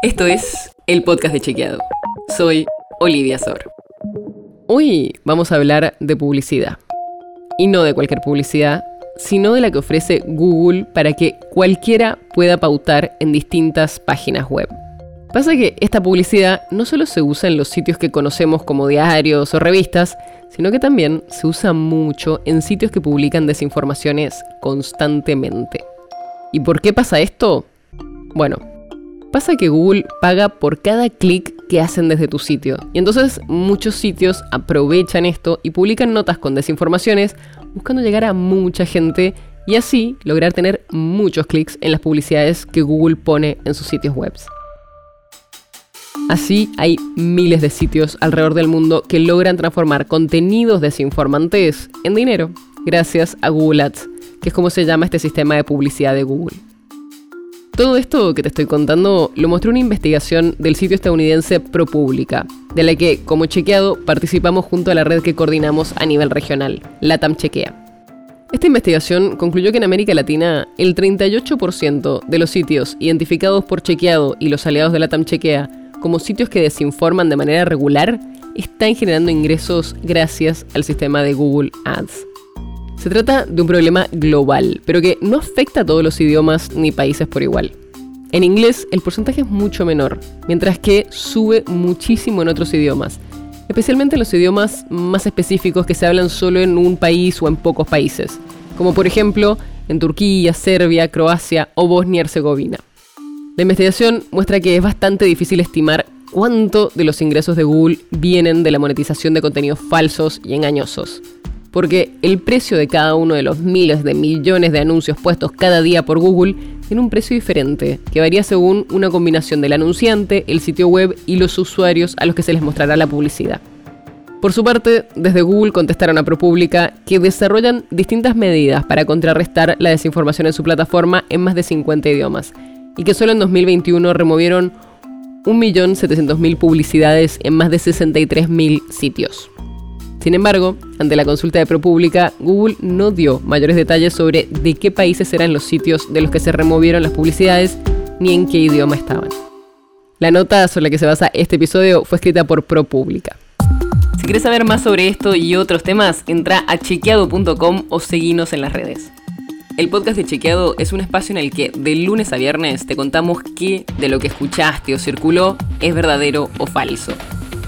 Esto es el podcast de Chequeado. Soy Olivia Sor. Hoy vamos a hablar de publicidad. Y no de cualquier publicidad, sino de la que ofrece Google para que cualquiera pueda pautar en distintas páginas web. Pasa que esta publicidad no solo se usa en los sitios que conocemos como diarios o revistas, sino que también se usa mucho en sitios que publican desinformaciones constantemente. ¿Y por qué pasa esto? Bueno, pasa que Google paga por cada clic que hacen desde tu sitio. Y entonces muchos sitios aprovechan esto y publican notas con desinformaciones buscando llegar a mucha gente y así lograr tener muchos clics en las publicidades que Google pone en sus sitios web. Así hay miles de sitios alrededor del mundo que logran transformar contenidos desinformantes en dinero gracias a Google Ads, que es como se llama este sistema de publicidad de Google. Todo esto que te estoy contando lo mostró una investigación del sitio estadounidense ProPublica, de la que, como chequeado, participamos junto a la red que coordinamos a nivel regional, LATAM Chequea. Esta investigación concluyó que en América Latina el 38% de los sitios identificados por chequeado y los aliados de LATAM Chequea como sitios que desinforman de manera regular están generando ingresos gracias al sistema de Google Ads. Se trata de un problema global, pero que no afecta a todos los idiomas ni países por igual. En inglés el porcentaje es mucho menor, mientras que sube muchísimo en otros idiomas, especialmente en los idiomas más específicos que se hablan solo en un país o en pocos países, como por ejemplo en Turquía, Serbia, Croacia o Bosnia-Herzegovina. La investigación muestra que es bastante difícil estimar cuánto de los ingresos de Google vienen de la monetización de contenidos falsos y engañosos. Porque el precio de cada uno de los miles de millones de anuncios puestos cada día por Google tiene un precio diferente, que varía según una combinación del anunciante, el sitio web y los usuarios a los que se les mostrará la publicidad. Por su parte, desde Google contestaron a ProPublica que desarrollan distintas medidas para contrarrestar la desinformación en su plataforma en más de 50 idiomas, y que solo en 2021 removieron 1.700.000 publicidades en más de 63.000 sitios. Sin embargo, ante la consulta de ProPublica, Google no dio mayores detalles sobre de qué países eran los sitios de los que se removieron las publicidades ni en qué idioma estaban. La nota sobre la que se basa este episodio fue escrita por ProPublica. Si quieres saber más sobre esto y otros temas, entra a chequeado.com o seguinos en las redes. El podcast de Chequeado es un espacio en el que de lunes a viernes te contamos qué de lo que escuchaste o circuló es verdadero o falso.